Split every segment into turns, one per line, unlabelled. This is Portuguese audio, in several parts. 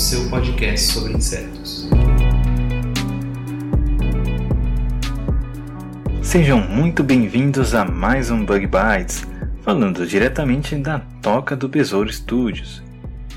seu podcast sobre insetos. Sejam muito bem-vindos a mais um Bug Bites, falando diretamente da Toca do Besouro Studios.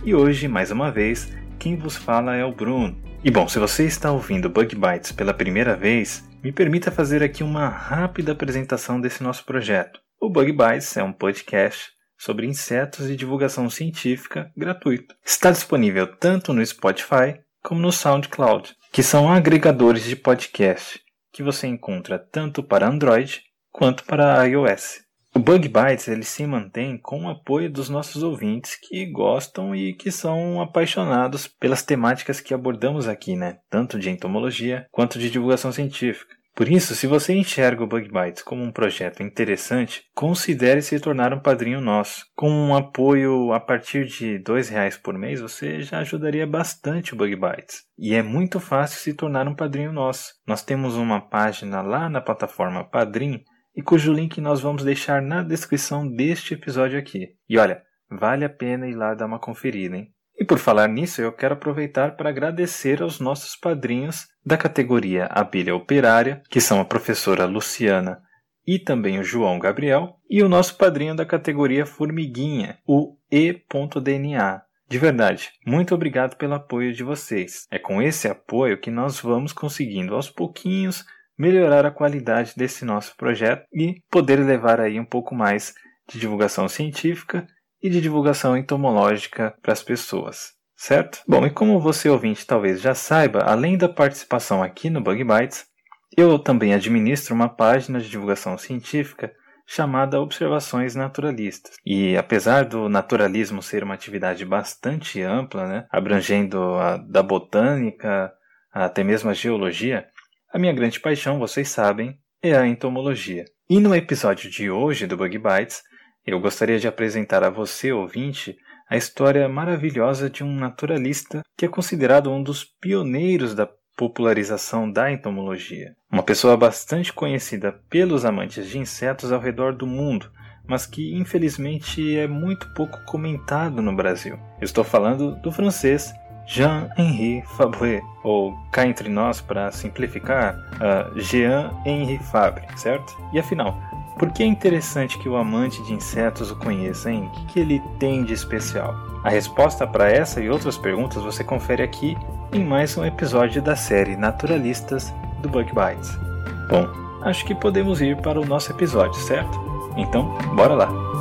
E hoje, mais uma vez, quem vos fala é o Bruno. E bom, se você está ouvindo Bug Bites pela primeira vez, me permita fazer aqui uma rápida apresentação desse nosso projeto. O Bug Bites é um podcast sobre insetos e divulgação científica gratuito. Está disponível tanto no Spotify como no SoundCloud, que são agregadores de podcast que você encontra tanto para Android quanto para iOS. O Bug Bites ele se mantém com o apoio dos nossos ouvintes que gostam e que são apaixonados pelas temáticas que abordamos aqui, né? tanto de entomologia quanto de divulgação científica. Por isso, se você enxerga o Bug Bites como um projeto interessante, considere se tornar um padrinho nosso. Com um apoio a partir de R$ reais por mês, você já ajudaria bastante o Bug Bites. E é muito fácil se tornar um padrinho nosso. Nós temos uma página lá na plataforma Padrim e cujo link nós vamos deixar na descrição deste episódio aqui. E olha, vale a pena ir lá dar uma conferida, hein? E por falar nisso, eu quero aproveitar para agradecer aos nossos padrinhos da categoria Abelha Operária, que são a professora Luciana e também o João Gabriel, e o nosso padrinho da categoria Formiguinha, o E.DNA. De verdade, muito obrigado pelo apoio de vocês. É com esse apoio que nós vamos conseguindo aos pouquinhos melhorar a qualidade desse nosso projeto e poder levar aí um pouco mais de divulgação científica e de divulgação entomológica para as pessoas, certo? Bom, e como você ouvinte talvez já saiba, além da participação aqui no Bug Bites, eu também administro uma página de divulgação científica chamada Observações Naturalistas. E apesar do naturalismo ser uma atividade bastante ampla, né, abrangendo a, da botânica até mesmo a geologia, a minha grande paixão, vocês sabem, é a entomologia. E no episódio de hoje do Bug Bites, eu gostaria de apresentar a você, ouvinte, a história maravilhosa de um naturalista que é considerado um dos pioneiros da popularização da entomologia. Uma pessoa bastante conhecida pelos amantes de insetos ao redor do mundo, mas que infelizmente é muito pouco comentado no Brasil. Estou falando do francês Jean-Henri Fabre, ou cá entre nós para simplificar, uh, Jean-Henri Fabre, certo? E afinal, por que é interessante que o amante de insetos o conheça, hein? O que ele tem de especial? A resposta para essa e outras perguntas você confere aqui em mais um episódio da série Naturalistas do Bug Bites. Bom, acho que podemos ir para o nosso episódio, certo? Então, bora lá!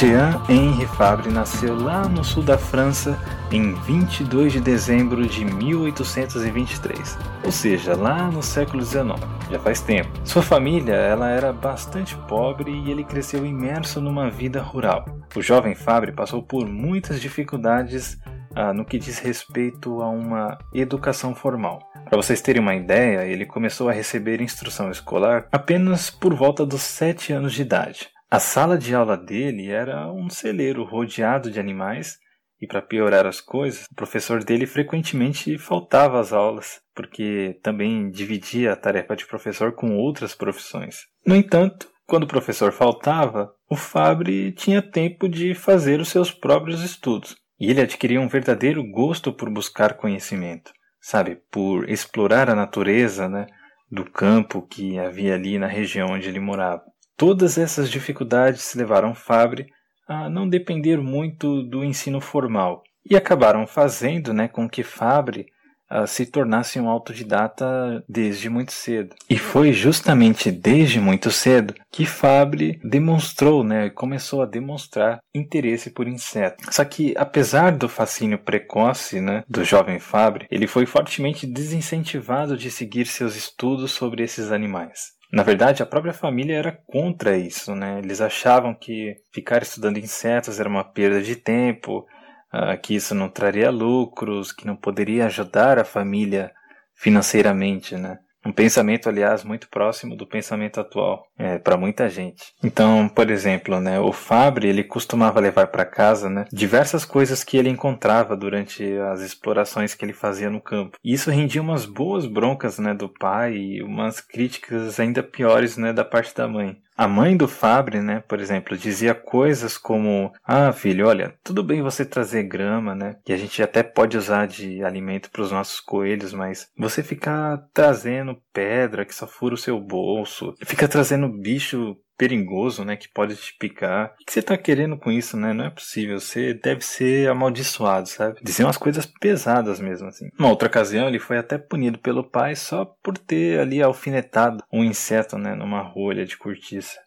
Jean-Henri Fabre nasceu lá no sul da França em 22 de dezembro de 1823, ou seja, lá no século XIX, já faz tempo. Sua família ela era bastante pobre e ele cresceu imerso numa vida rural. O jovem Fabre passou por muitas dificuldades ah, no que diz respeito a uma educação formal. Para vocês terem uma ideia, ele começou a receber instrução escolar apenas por volta dos 7 anos de idade. A sala de aula dele era um celeiro rodeado de animais, e para piorar as coisas, o professor dele frequentemente faltava às aulas, porque também dividia a tarefa de professor com outras profissões. No entanto, quando o professor faltava, o Fabre tinha tempo de fazer os seus próprios estudos, e ele adquiria um verdadeiro gosto por buscar conhecimento, sabe, por explorar a natureza, né, do campo que havia ali na região onde ele morava. Todas essas dificuldades levaram Fabre a não depender muito do ensino formal e acabaram fazendo né, com que Fabre uh, se tornasse um autodidata desde muito cedo. E foi justamente desde muito cedo que Fabre demonstrou, né, começou a demonstrar interesse por insetos. Só que apesar do fascínio precoce, né, do jovem Fabre, ele foi fortemente desincentivado de seguir seus estudos sobre esses animais. Na verdade, a própria família era contra isso, né? Eles achavam que ficar estudando insetos era uma perda de tempo, uh, que isso não traria lucros, que não poderia ajudar a família financeiramente, né? Um pensamento, aliás, muito próximo do pensamento atual é, para muita gente. Então, por exemplo, né, o Fabre ele costumava levar para casa né, diversas coisas que ele encontrava durante as explorações que ele fazia no campo. E isso rendia umas boas broncas né, do pai e umas críticas ainda piores né, da parte da mãe. A mãe do Fabre, né, por exemplo, dizia coisas como: Ah, filho, olha, tudo bem você trazer grama, né, que a gente até pode usar de alimento para os nossos coelhos, mas você ficar trazendo pedra que só fura o seu bolso, fica trazendo bicho perigoso, né, que pode te picar. O que você tá querendo com isso, né? Não é possível. Você deve ser amaldiçoado, sabe? Dizer umas coisas pesadas mesmo, assim. Uma outra ocasião, ele foi até punido pelo pai só por ter ali alfinetado um inseto, né, numa rolha de cortiça.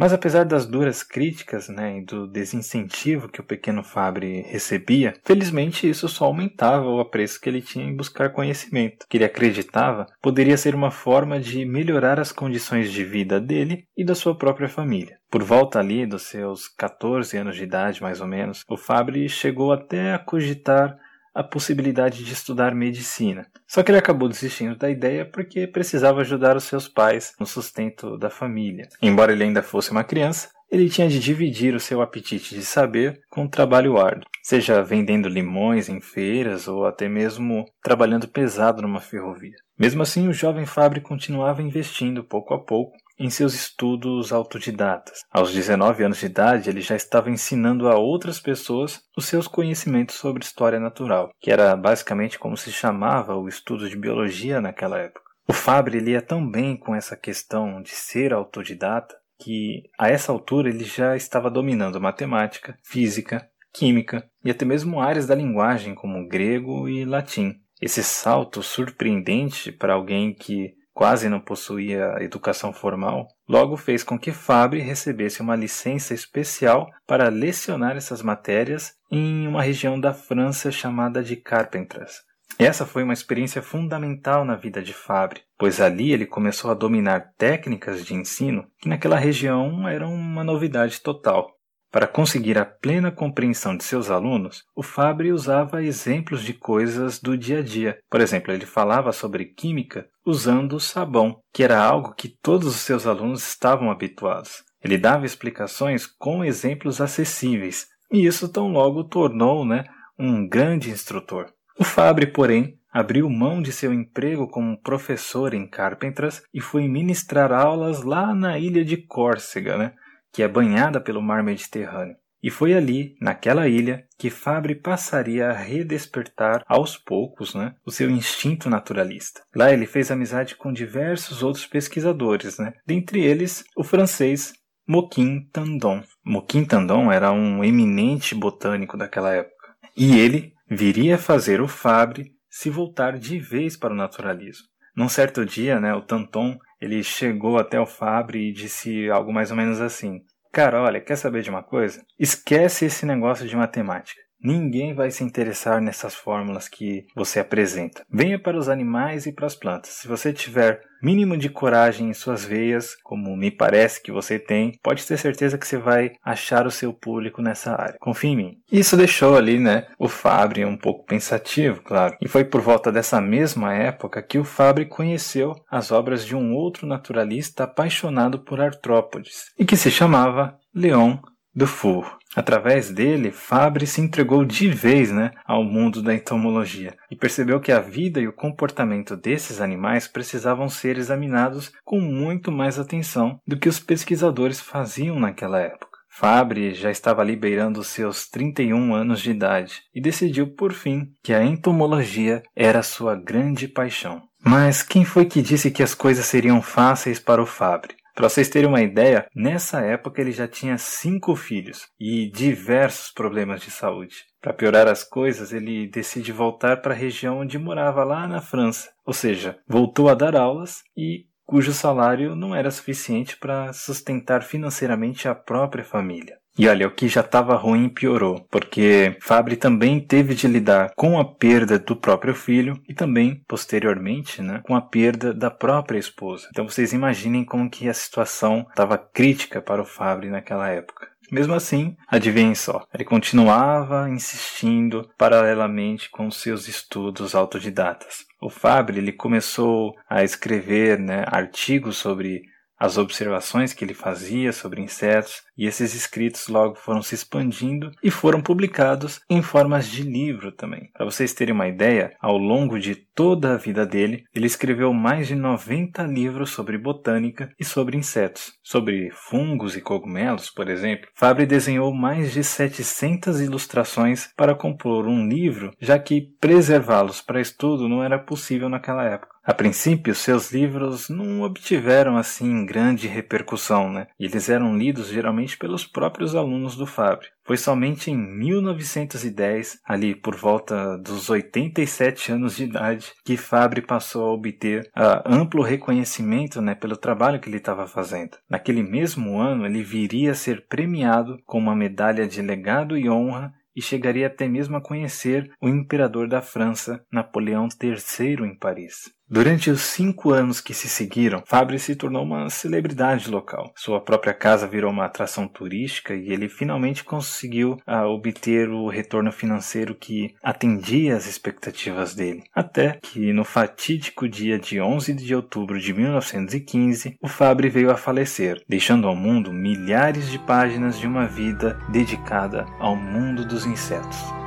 Mas apesar das duras críticas né, e do desincentivo que o pequeno Fabre recebia, felizmente isso só aumentava o apreço que ele tinha em buscar conhecimento, que ele acreditava poderia ser uma forma de melhorar as condições de vida dele e da sua própria família. Por volta ali dos seus 14 anos de idade, mais ou menos, o Fabre chegou até a cogitar a possibilidade de estudar medicina. Só que ele acabou desistindo da ideia porque precisava ajudar os seus pais no sustento da família. Embora ele ainda fosse uma criança, ele tinha de dividir o seu apetite de saber com o trabalho árduo, seja vendendo limões em feiras ou até mesmo trabalhando pesado numa ferrovia. Mesmo assim, o jovem Fabre continuava investindo pouco a pouco em seus estudos autodidatas. Aos 19 anos de idade, ele já estava ensinando a outras pessoas os seus conhecimentos sobre história natural, que era basicamente como se chamava o estudo de biologia naquela época. O Fabre lia tão bem com essa questão de ser autodidata que a essa altura ele já estava dominando matemática, física, química e até mesmo áreas da linguagem como grego e latim. Esse salto surpreendente para alguém que quase não possuía educação formal, logo fez com que Fabre recebesse uma licença especial para lecionar essas matérias em uma região da França chamada de Carpentras. Essa foi uma experiência fundamental na vida de Fabre, pois ali ele começou a dominar técnicas de ensino que naquela região eram uma novidade total. Para conseguir a plena compreensão de seus alunos, o Fabre usava exemplos de coisas do dia a dia. Por exemplo, ele falava sobre química usando sabão, que era algo que todos os seus alunos estavam habituados. Ele dava explicações com exemplos acessíveis, e isso tão logo tornou né, um grande instrutor. O Fabre, porém, abriu mão de seu emprego como professor em Carpentras e foi ministrar aulas lá na ilha de Córcega, né, que é banhada pelo mar Mediterrâneo. E foi ali, naquela ilha, que Fabre passaria a redespertar aos poucos né, o seu instinto naturalista. Lá ele fez amizade com diversos outros pesquisadores, né, dentre eles o francês Moquin Tandon. Moquin Tandon era um eminente botânico daquela época. E ele viria a fazer o Fabre se voltar de vez para o naturalismo. Num certo dia, né, o Tanton ele chegou até o Fabre e disse algo mais ou menos assim: Cara, olha, quer saber de uma coisa? Esquece esse negócio de matemática. Ninguém vai se interessar nessas fórmulas que você apresenta. Venha para os animais e para as plantas. Se você tiver mínimo de coragem em suas veias, como me parece que você tem, pode ter certeza que você vai achar o seu público nessa área. Confie em mim. Isso deixou ali, né, o Fabre um pouco pensativo, claro. E foi por volta dessa mesma época que o Fabre conheceu as obras de um outro naturalista apaixonado por artrópodes e que se chamava Leon Dufour. Através dele, Fabre se entregou de vez né, ao mundo da entomologia e percebeu que a vida e o comportamento desses animais precisavam ser examinados com muito mais atenção do que os pesquisadores faziam naquela época. Fabre já estava liberando seus 31 anos de idade e decidiu por fim que a entomologia era sua grande paixão. Mas quem foi que disse que as coisas seriam fáceis para o Fabre? Para vocês terem uma ideia, nessa época ele já tinha cinco filhos e diversos problemas de saúde. Para piorar as coisas, ele decide voltar para a região onde morava lá na França, ou seja, voltou a dar aulas e cujo salário não era suficiente para sustentar financeiramente a própria família. E olha, o que já estava ruim piorou, porque Fabre também teve de lidar com a perda do próprio filho e também, posteriormente, né, com a perda da própria esposa. Então vocês imaginem como que a situação estava crítica para o Fabre naquela época. Mesmo assim, adivinhem só, ele continuava insistindo paralelamente com seus estudos autodidatas. O Fabre ele começou a escrever né, artigos sobre as observações que ele fazia sobre insetos, e esses escritos logo foram se expandindo e foram publicados em formas de livro também. Para vocês terem uma ideia, ao longo de toda a vida dele, ele escreveu mais de 90 livros sobre botânica e sobre insetos. Sobre fungos e cogumelos, por exemplo, Fabre desenhou mais de 700 ilustrações para compor um livro, já que preservá-los para estudo não era possível naquela época. A princípio, seus livros não obtiveram assim grande repercussão, né? Eles eram lidos geralmente pelos próprios alunos do Fabre. Foi somente em 1910, ali por volta dos 87 anos de idade, que Fabre passou a obter uh, amplo reconhecimento né, pelo trabalho que ele estava fazendo. Naquele mesmo ano, ele viria a ser premiado com uma medalha de legado e honra e chegaria até mesmo a conhecer o imperador da França, Napoleão III, em Paris. Durante os cinco anos que se seguiram, Fabre se tornou uma celebridade local. Sua própria casa virou uma atração turística e ele finalmente conseguiu uh, obter o retorno financeiro que atendia às expectativas dele. Até que no fatídico dia de 11 de outubro de 1915, o Fabre veio a falecer, deixando ao mundo milhares de páginas de uma vida dedicada ao mundo dos insetos.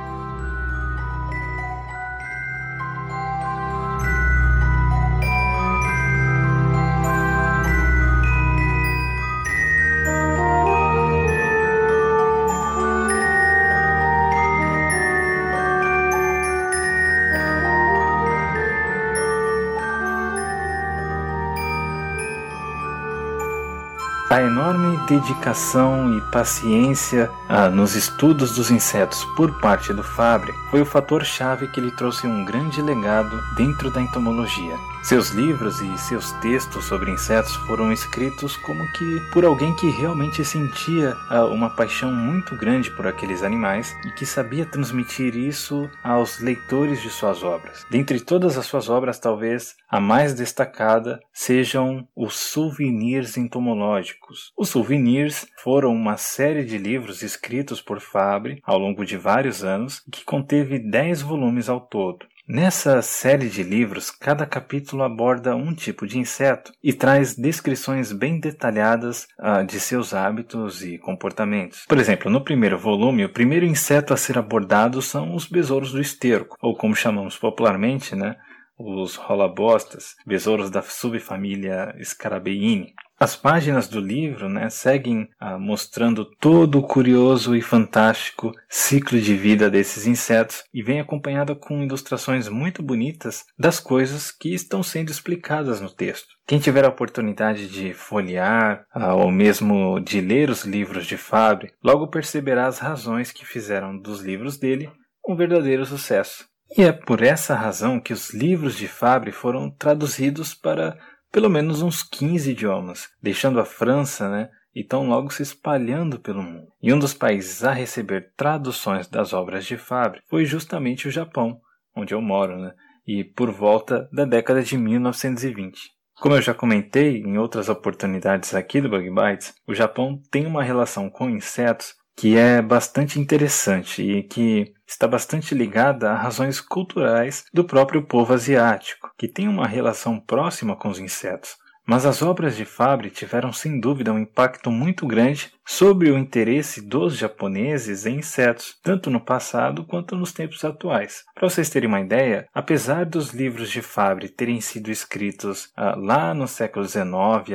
Enorme dedicação e paciência ah, nos estudos dos insetos por parte do Fabre foi o fator-chave que lhe trouxe um grande legado dentro da entomologia. Seus livros e seus textos sobre insetos foram escritos como que por alguém que realmente sentia ah, uma paixão muito grande por aqueles animais e que sabia transmitir isso aos leitores de suas obras. Dentre todas as suas obras, talvez a mais destacada sejam os souvenirs entomológicos. Os souvenirs foram uma série de livros escritos por Fabre ao longo de vários anos que conteve 10 volumes ao todo. Nessa série de livros, cada capítulo aborda um tipo de inseto e traz descrições bem detalhadas uh, de seus hábitos e comportamentos. Por exemplo, no primeiro volume, o primeiro inseto a ser abordado são os besouros do esterco, ou como chamamos popularmente, né, os rolabostas, besouros da subfamília Scarabeini. As páginas do livro né, seguem ah, mostrando todo o curioso e fantástico ciclo de vida desses insetos e vem acompanhada com ilustrações muito bonitas das coisas que estão sendo explicadas no texto. Quem tiver a oportunidade de folhear ah, ou mesmo de ler os livros de Fabre, logo perceberá as razões que fizeram dos livros dele um verdadeiro sucesso. E é por essa razão que os livros de Fabre foram traduzidos para pelo menos uns 15 idiomas, deixando a França, né, e tão logo se espalhando pelo mundo. E um dos países a receber traduções das obras de Fabre foi justamente o Japão, onde eu moro, né, e por volta da década de 1920. Como eu já comentei em outras oportunidades aqui do Bug Bites, o Japão tem uma relação com insetos que é bastante interessante e que está bastante ligada a razões culturais do próprio povo asiático, que tem uma relação próxima com os insetos. Mas as obras de Fabre tiveram sem dúvida um impacto muito grande sobre o interesse dos japoneses em insetos, tanto no passado quanto nos tempos atuais. Para vocês terem uma ideia, apesar dos livros de Fabre terem sido escritos ah, lá no século XIX,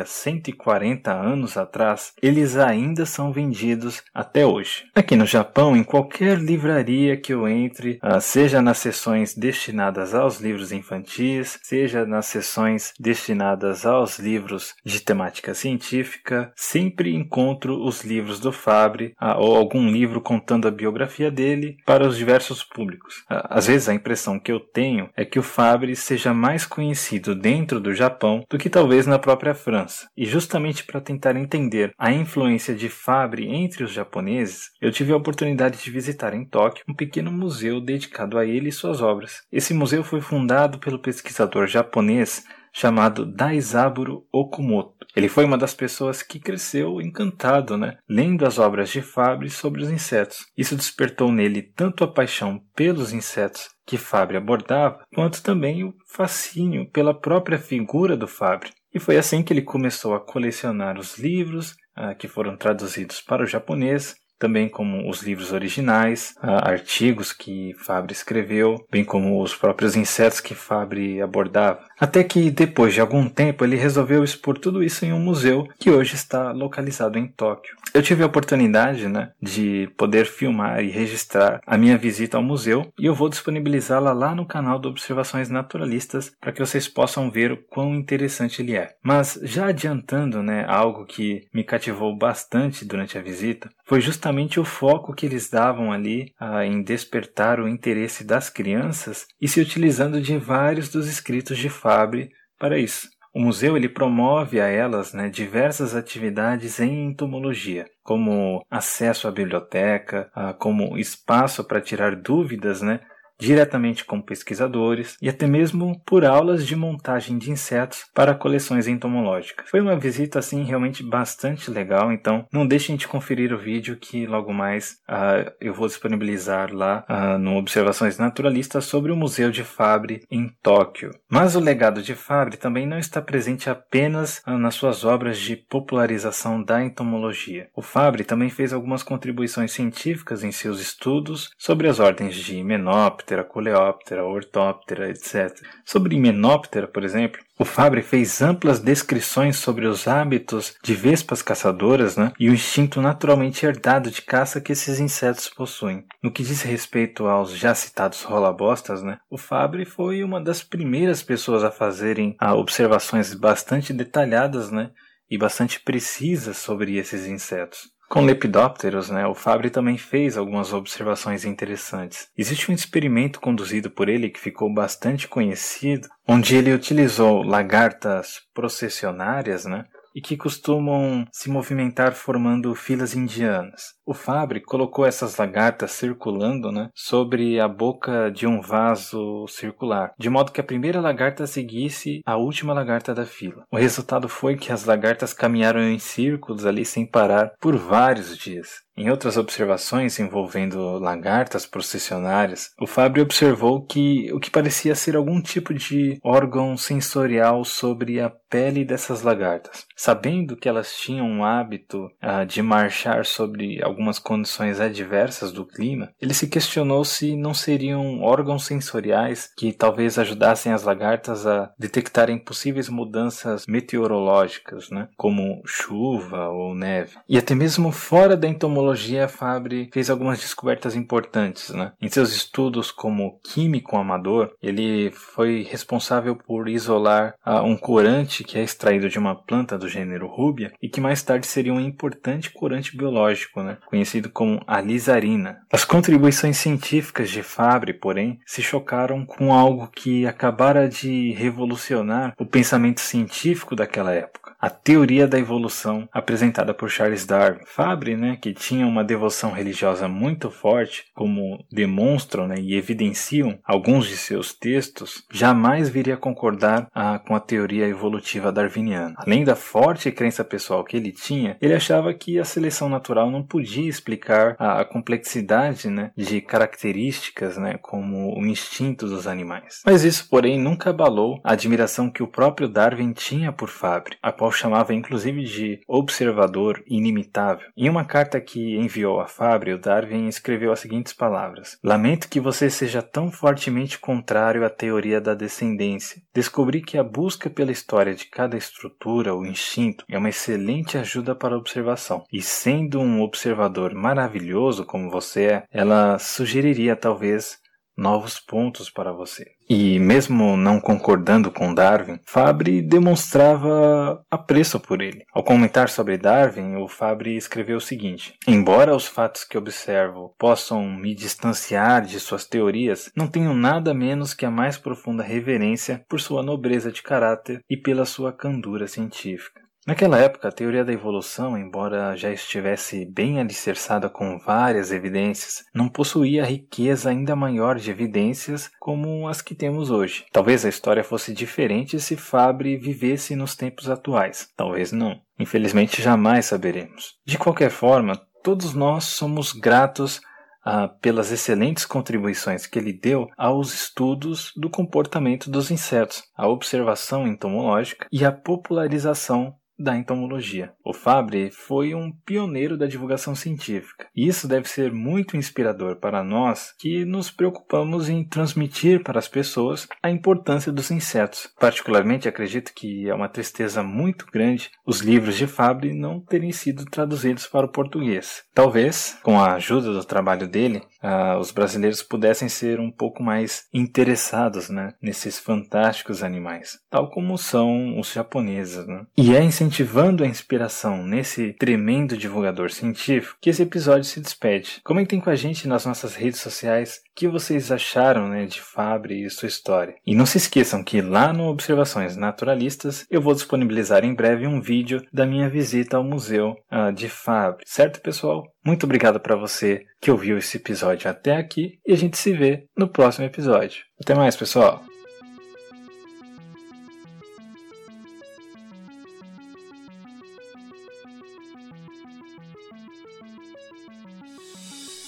há 140 anos atrás, eles ainda são vendidos até hoje. Aqui no Japão, em qualquer livraria que eu entre, ah, seja nas seções destinadas aos livros infantis, seja nas seções destinadas aos os livros de temática científica, sempre encontro os livros do Fabre ou algum livro contando a biografia dele para os diversos públicos. Às vezes a impressão que eu tenho é que o Fabre seja mais conhecido dentro do Japão do que talvez na própria França. E justamente para tentar entender a influência de Fabre entre os japoneses, eu tive a oportunidade de visitar em Tóquio um pequeno museu dedicado a ele e suas obras. Esse museu foi fundado pelo pesquisador japonês chamado Daizaburo Okumoto. Ele foi uma das pessoas que cresceu encantado, né, lendo as obras de Fabre sobre os insetos. Isso despertou nele tanto a paixão pelos insetos que Fabre abordava, quanto também o fascínio pela própria figura do Fabre. E foi assim que ele começou a colecionar os livros ah, que foram traduzidos para o japonês também como os livros originais, artigos que Fabre escreveu, bem como os próprios insetos que Fabre abordava. Até que depois de algum tempo ele resolveu expor tudo isso em um museu que hoje está localizado em Tóquio. Eu tive a oportunidade né, de poder filmar e registrar a minha visita ao museu e eu vou disponibilizá-la lá no canal do Observações Naturalistas para que vocês possam ver o quão interessante ele é. Mas já adiantando né, algo que me cativou bastante durante a visita, foi justamente o foco que eles davam ali ah, em despertar o interesse das crianças e se utilizando de vários dos escritos de Fabre para isso. O museu ele promove a elas né, diversas atividades em entomologia, como acesso à biblioteca, ah, como espaço para tirar dúvidas né, diretamente com pesquisadores e até mesmo por aulas de montagem de insetos para coleções entomológicas. Foi uma visita assim realmente bastante legal, então não deixem de conferir o vídeo que logo mais uh, eu vou disponibilizar lá uh, no Observações Naturalistas sobre o Museu de Fabre em Tóquio. Mas o legado de Fabre também não está presente apenas uh, nas suas obras de popularização da entomologia. O Fabre também fez algumas contribuições científicas em seus estudos sobre as ordens de Himenóptera, Lepidoptera, Coleóptera, Ortóptera, etc. Sobre Himenóptera, por exemplo, o Fabre fez amplas descrições sobre os hábitos de vespas caçadoras né, e o instinto naturalmente herdado de caça que esses insetos possuem. No que diz respeito aos já citados rolabostas, né, o Fabre foi uma das primeiras pessoas a fazerem ah, observações bastante detalhadas né, e bastante precisas sobre esses insetos. Com lepidópteros, né, o Fabre também fez algumas observações interessantes. Existe um experimento conduzido por ele que ficou bastante conhecido, onde ele utilizou lagartas processionárias, né, e que costumam se movimentar formando filas indianas. O Fabre colocou essas lagartas circulando né, sobre a boca de um vaso circular, de modo que a primeira lagarta seguisse a última lagarta da fila. O resultado foi que as lagartas caminharam em círculos ali sem parar por vários dias. Em outras observações envolvendo lagartas processionárias, o Fabre observou que o que parecia ser algum tipo de órgão sensorial sobre a pele dessas lagartas. Sabendo que elas tinham um hábito uh, de marchar sobre algumas condições adversas do clima, ele se questionou se não seriam órgãos sensoriais que talvez ajudassem as lagartas a detectarem possíveis mudanças meteorológicas, né, como chuva ou neve. E até mesmo fora da entomologia, Fabre fez algumas descobertas importantes. Né? Em seus estudos como químico amador, ele foi responsável por isolar uh, um corante que é extraído de uma planta do gênero Rubia e que mais tarde seria um importante corante biológico, né, conhecido como alizarina. As contribuições científicas de Fabre, porém, se chocaram com algo que acabara de revolucionar o pensamento científico daquela época, a teoria da evolução apresentada por Charles Darwin. Fabre, né, que tinha uma devoção religiosa muito forte, como demonstram né, e evidenciam alguns de seus textos, jamais viria a concordar ah, com a teoria evolutiva darwiniana. Além da forte crença pessoal que ele tinha, ele achava que a seleção natural não podia explicar a, a complexidade né, de características né, como o instinto dos animais. Mas isso, porém, nunca abalou a admiração que o próprio Darwin tinha por Fabre, a qual chamava inclusive de observador inimitável. Em uma carta que enviou a Fabre, o Darwin escreveu as seguintes palavras: Lamento que você seja tão fortemente contrário à teoria da descendência. Descobri que a busca pela história de cada estrutura o instinto, é uma excelente ajuda para a observação. E sendo um observador maravilhoso como você é, ela sugeriria talvez novos pontos para você. E mesmo não concordando com Darwin, Fabre demonstrava apreço por ele. Ao comentar sobre Darwin, o Fabre escreveu o seguinte: Embora os fatos que observo possam me distanciar de suas teorias, não tenho nada menos que a mais profunda reverência por sua nobreza de caráter e pela sua candura científica. Naquela época, a teoria da evolução, embora já estivesse bem alicerçada com várias evidências, não possuía riqueza ainda maior de evidências como as que temos hoje. Talvez a história fosse diferente se Fabre vivesse nos tempos atuais. Talvez não. Infelizmente, jamais saberemos. De qualquer forma, todos nós somos gratos ah, pelas excelentes contribuições que ele deu aos estudos do comportamento dos insetos, a observação entomológica e a popularização da entomologia. O Fabre foi um pioneiro da divulgação científica. E isso deve ser muito inspirador para nós que nos preocupamos em transmitir para as pessoas a importância dos insetos. Particularmente acredito que é uma tristeza muito grande os livros de Fabre não terem sido traduzidos para o português. Talvez, com a ajuda do trabalho dele, uh, os brasileiros pudessem ser um pouco mais interessados né, nesses fantásticos animais, tal como são os japoneses. Né? E é incentivando a inspiração nesse tremendo divulgador científico que esse episódio se despede. Comentem com a gente nas nossas redes sociais que vocês acharam né, de Fabre e sua história. E não se esqueçam que lá no Observações Naturalistas eu vou disponibilizar em breve um vídeo da minha visita ao museu uh, de Fabre. Certo, pessoal? Muito obrigado para você que ouviu esse episódio até aqui e a gente se vê no próximo episódio. Até mais, pessoal!